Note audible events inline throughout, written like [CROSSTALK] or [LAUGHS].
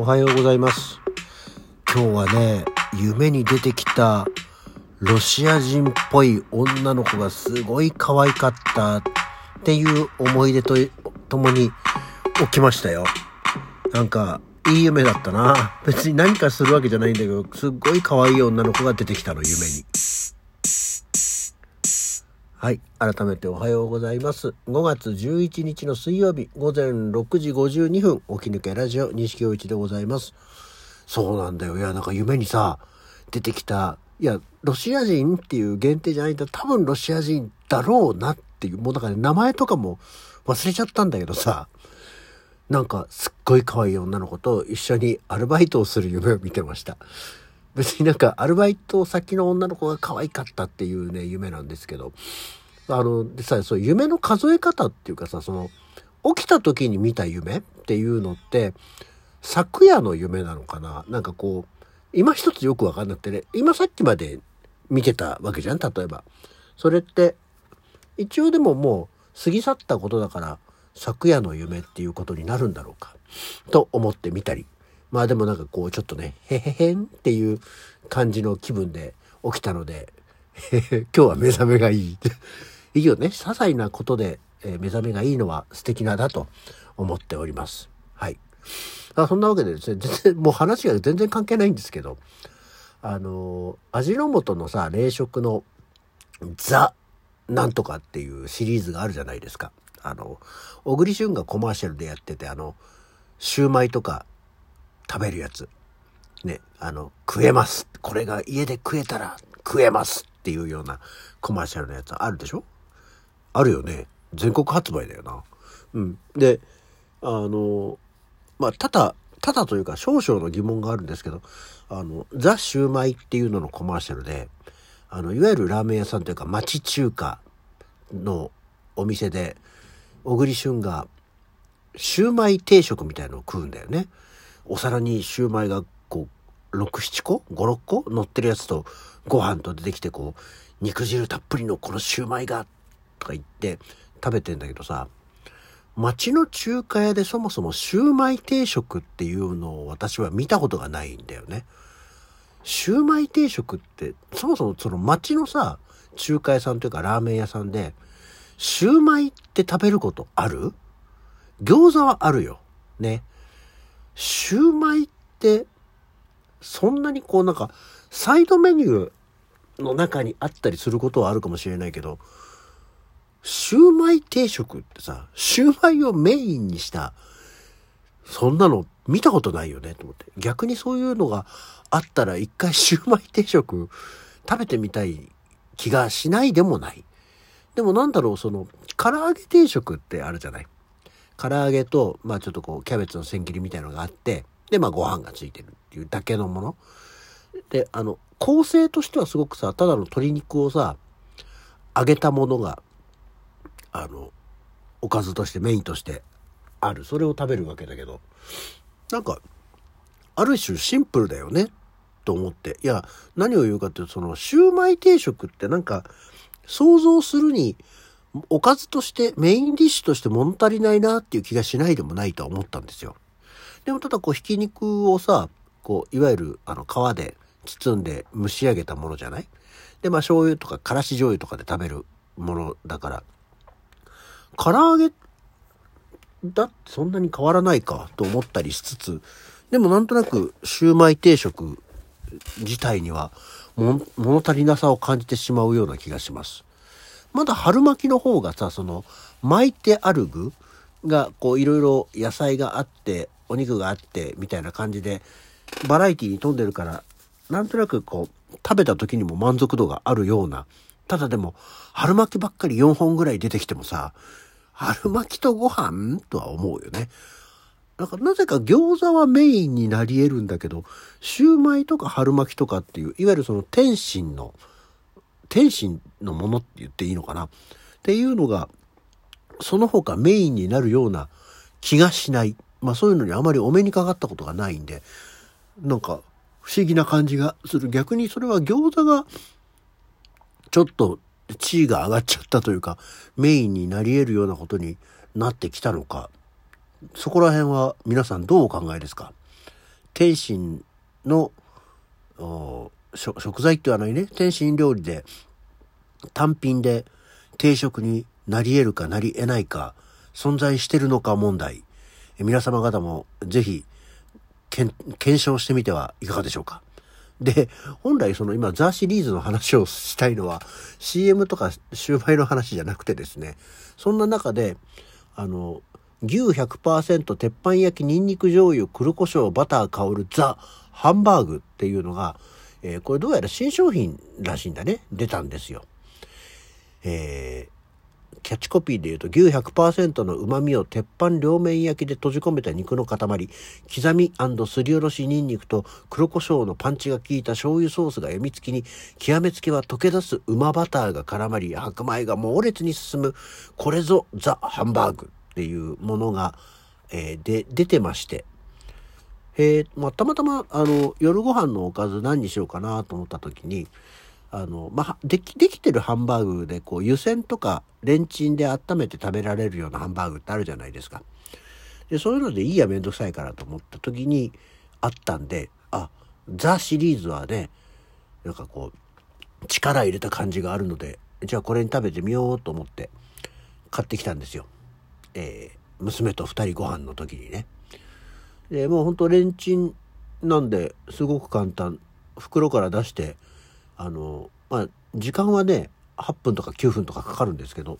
おはようございます。今日はね、夢に出てきたロシア人っぽい女の子がすごい可愛かったっていう思い出とともに起きましたよ。なんか、いい夢だったな。別に何かするわけじゃないんだけど、すっごい可愛い女の子が出てきたの、夢に。はい。改めておはようございます。5月11日の水曜日午前6時52分、起き抜けラジオ西京一でございます。そうなんだよ。いや、なんか夢にさ、出てきた、いや、ロシア人っていう限定じゃないんだ。多分ロシア人だろうなっていう、もうだか、ね、名前とかも忘れちゃったんだけどさ、なんかすっごい可愛い女の子と一緒にアルバイトをする夢を見てました。別になんかアルバイト先の女の子が可愛かったっていうね、夢なんですけど、あの、でさ、そう夢の数え方っていうかさ、その、起きた時に見た夢っていうのって、昨夜の夢なのかな？なんかこう、今一つよくわかんなくてね、今さっきまで見てたわけじゃん？例えば。それって、一応でももう過ぎ去ったことだから、昨夜の夢っていうことになるんだろうか？と思ってみたり。まあでもなんかこうちょっとね、へへへんっていう感じの気分で起きたので、[LAUGHS] 今日は目覚めがいい。[LAUGHS] いいよね。些細なことで、目覚めがいいのは素敵なだと思っております。はい。あそんなわけでですね、全然、もう話が全然関係ないんですけど、あの味の素のさ、冷食のザ・なんとかっていうシリーズがあるじゃないですか。あの、小栗旬がコマーシャルでやってて、あの、シューマイとか食べるやつ。ね、あの、食えます。これが家で食えたら食えますっていうようなコマーシャルのやつあるでしょ？あるよね。全国発売だよな。うん。で、あの、まあ、ただ、ただというか少々の疑問があるんですけど、あの、ザ・シューマイっていうののコマーシャルで、あの、いわゆるラーメン屋さんというか町中華のお店で、小栗旬がシューマイ定食みたいのを食うんだよね。お皿にシューマイがこう、6、7個 ?5、6個？乗ってるやつとご飯と出てきてこう、肉汁たっぷりのこのシューマイが、とか言って食べてんだけどさ、町の中華屋でそもそもシューマイ定食っていうのを私は見たことがないんだよね。シューマイ定食って、そもそもその町のさ、中華屋さんというかラーメン屋さんで、シューマイって食べることある？餃子はあるよ。ね。シューマイって、そんなにこうなんか、サイドメニューの中にあったりすることはあるかもしれないけど、シューマイ定食ってさ、シューマイをメインにした、そんなの見たことないよねと思って。逆にそういうのがあったら一回 [LAUGHS] シューマイ定食食べてみたい気がしないでもない。でもなんだろう、その、唐揚げ定食ってあるじゃない？唐揚げと、まあちょっとこう、キャベツの千切りみたいのがあって、で、まあご飯がついてるっていうだけのもの。で、あの、構成としてはすごくさ、ただの鶏肉をさ、揚げたものが、あの、おかずとしてメインとしてある。それを食べるわけだけど、なんか、ある種シンプルだよね、と思って。いや、何を言うかっていうと、その、シューマイ定食ってなんか、想像するに、おかずとして、メインディッシュとして物足りないなっていう気がしないでもないとは思ったんですよ。でもただこう、ひき肉をさ、こう、いわゆる、あの、皮で包んで蒸し上げたものじゃない？で、まあ、醤油とか、からし醤油とかで食べるものだから、唐揚げだってそんなに変わらないかと思ったりしつつ、でもなんとなくシューマイ定食自体には物足りなさを感じてしまうような気がします。まだ春巻きの方がさ、その巻いてある具がこういろいろ野菜があって、お肉があってみたいな感じでバラエティに富んでるから、なんとなくこう食べた時にも満足度があるような。ただでも春巻きばっかり4本ぐらい出てきてもさ、春巻きとご飯とは思うよね。なんかなぜか餃子はメインになり得るんだけど、シューマイとか春巻きとかっていう、いわゆるその天津の、天津のものって言っていいのかな？っていうのが、その他メインになるような気がしない。まあそういうのにあまりお目にかかったことがないんで、なんか不思議な感じがする。逆にそれは餃子がちょっと地位が上がっちゃったというか、メインになり得るようなことになってきたのか、そこら辺は皆さんどうお考えですか？天津の食材って言わないね天津料理で単品で定食になり得るかなり得ないか存在してるのか問題。皆様方もぜひ検証してみてはいかがでしょうか。で、本来その今ザ・シリーズの話をしたいのは CM とかシューマイの話じゃなくてですね、そんな中で、あの、牛100%鉄板焼きニンニク醤油黒胡椒バター香るザ・ハンバーグっていうのが、えー、これどうやら新商品らしいんだね。出たんですよ。えー、キャッチコピーで言うと牛100%の旨味を鉄板両面焼きで閉じ込めた肉の塊刻みすりおろしニンニクと黒胡椒のパンチが効いた醤油ソースがやみつきに極めつきは溶け出す馬バターが絡まり白米が猛烈に進むこれぞザ・ハンバーグっていうものが、えー、で出てましてえー、まあ、たまたまあの夜ご飯のおかず何にしようかなと思った時にあの、まあ、でき、できてるハンバーグで、こう、湯煎とか、レンチンで温めて食べられるようなハンバーグってあるじゃないですか。で、そういうのでいいや、めんどくさいからと思った時にあったんで、あ、ザシリーズはね、なんかこう、力入れた感じがあるので、じゃあこれに食べてみようと思って買ってきたんですよ。えー、娘と二人ご飯の時にね。で、もうほんとレンチンなんで、すごく簡単。袋から出して、あのまあ時間はね8分とか9分とかかかるんですけど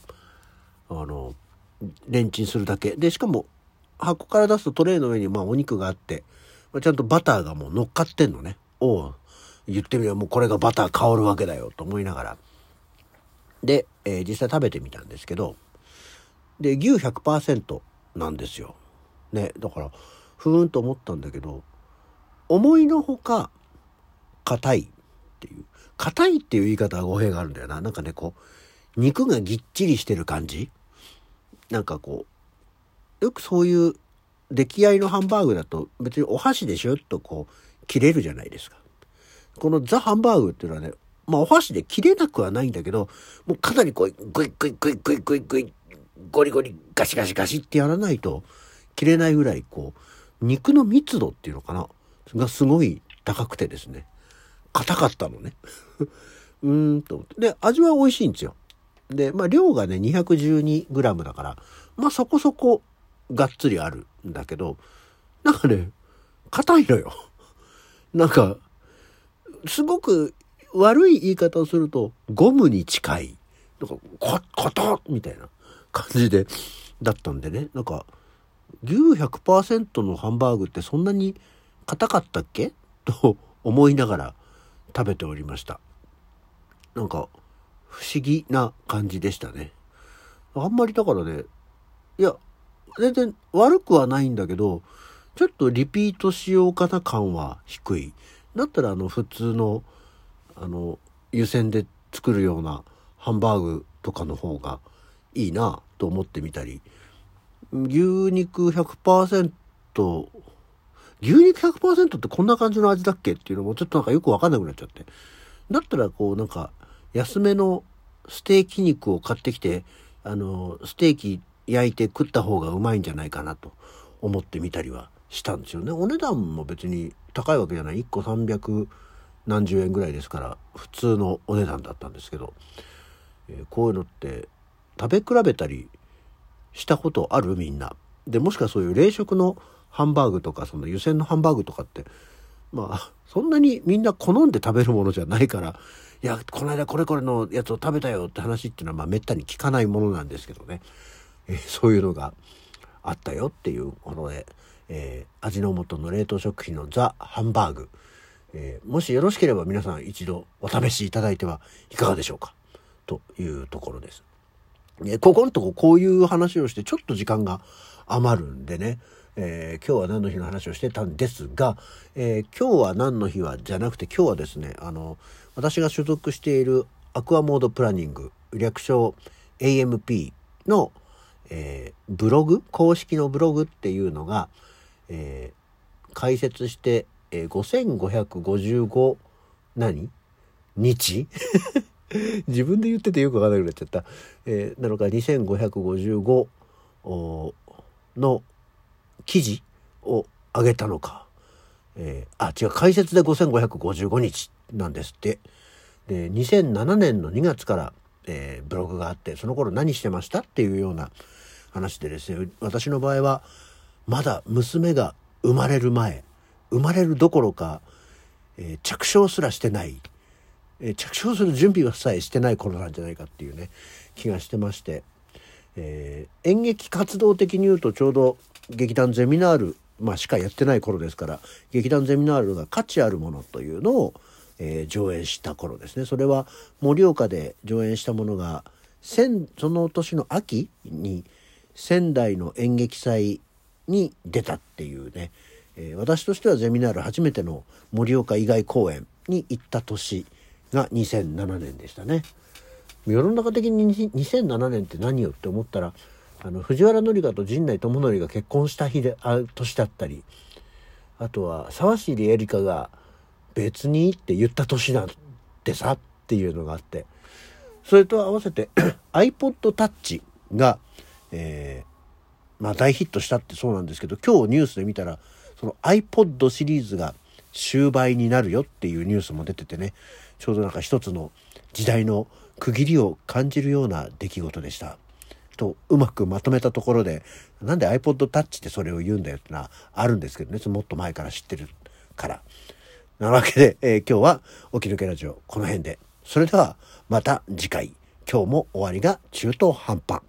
あのレンチンするだけ。でしかも箱から出すとトレーの上にまあお肉があって、まあ、ちゃんとバターがもう乗っかってんのね。おお言ってみればもうこれがバター香るわけだよと思いながら。で、えー、実際食べてみたんですけどで牛100%なんですよ。ねだからふーんと思ったんだけど思いのほか硬いっていう硬いっていう言い方は語弊があるんだよな。なんかね、こう、肉がぎっちりしてる感じなんかこう、よくそういう出来合いのハンバーグだと別にお箸でシュッとこう切れるじゃないですか。このザ・ハンバーグっていうのはね、まあお箸で切れなくはないんだけど、もうかなりこう、グイグイグイグイグイグイ、ゴリゴリガシガシガシってやらないと切れないぐらいこう、肉の密度っていうのかな？がすごい高くてですね。硬かったのね。[LAUGHS] うーんと思って。で、味は美味しいんですよ。で、まあ量がね、212g だから、まあそこそこがっつりあるんだけど、なんかね、硬いのよ。[LAUGHS] なんか、すごく悪い言い方をすると、ゴムに近い。なんか、硬っみたいな感じで、だったんでね。なんか、牛100%のハンバーグってそんなに硬かったっけ？[LAUGHS] と思いながら食べておりました。なんか不思議な感じでしたね。あんまりだからねいや全然悪くはないんだけどちょっとリピートしようかな感は低い。だったらあの普通のあの湯煎で作るようなハンバーグとかの方がいいなと思ってみたり牛肉100%牛肉100%ってこんな感じの味だっけっていうのもちょっとなんかよくわかんなくなっちゃって。だったらこうなんか安めのステーキ肉を買ってきて、あの、ステーキ焼いて食った方がうまいんじゃないかなと思ってみたりはしたんですよね。お値段も別に高いわけじゃない。1個300何十円ぐらいですから普通のお値段だったんですけど、えー、こういうのって食べ比べたりしたことある？みんな。で、もしかそういう冷食のハンバーグとかその湯煎のハンバーグとかってまあそんなにみんな好んで食べるものじゃないからいやこの間これこれのやつを食べたよって話っていうのはまあめったに聞かないものなんですけどね、え、そういうのがあったよっていうもので、えー、味の素の冷凍食品のザ・ハンバーグ、えー、もしよろしければ皆さん一度お試しいただいてはいかがでしょうか？というところです。ここのとここういう話をしてちょっと時間が余るんでね。えー、今日は何の日の話をしてたんですが、えー、今日は何の日はじゃなくて今日はですねあの私が所属しているアクアモードプランニング略称 AMP の、えー、ブログ公式のブログっていうのが、えー、開設して、え、5555何？日？[LAUGHS] 自分で言っててよくわかんなくなっちゃった。えー、なのか2555の記事を上げたのか、えー、あ、違う、開設で5555日なんですって。で、2007年の2月から、えー、ブログがあって、その頃何してましたっていうような話でですね、私の場合は、まだ娘が生まれる前、生まれるどころか、えー、着床すらしてない、えー、着床する準備さえしてない頃なんじゃないかっていうね、気がしてまして、えー、演劇活動的に言うとちょうど劇団ゼミナール、まあ、しかやってない頃ですから劇団ゼミナールが価値あるものというのを、えー、上演した頃ですね。それは盛岡で上演したものがその年の秋に仙台の演劇祭に出たっていうね、えー、私としてはゼミナール初めての盛岡以外公演に行った年。が2007年でしたね。世の中的に2007年って何よって思ったらあの藤原紀香と陣内智則が結婚した日であ年だったりあとは沢尻エリカが別にって言った年なんてさっていうのがあってそれと合わせて [CLEARS THROAT] iPod Touch が、えー、まあ大ヒットしたってそうなんですけど今日ニュースで見たらその iPod シリーズが終売になるよっていうニュースも出ててねちょうどなんか一つの時代の区切りを感じるような出来事でした。とうまくまとめたところでなんで iPod Touch ってそれを言うんだよってのはあるんですけどねもっと前から知ってるから。なわけで、えー、今日は起き抜けラジオこの辺で。それではまた次回。今日も終わりが中途半端。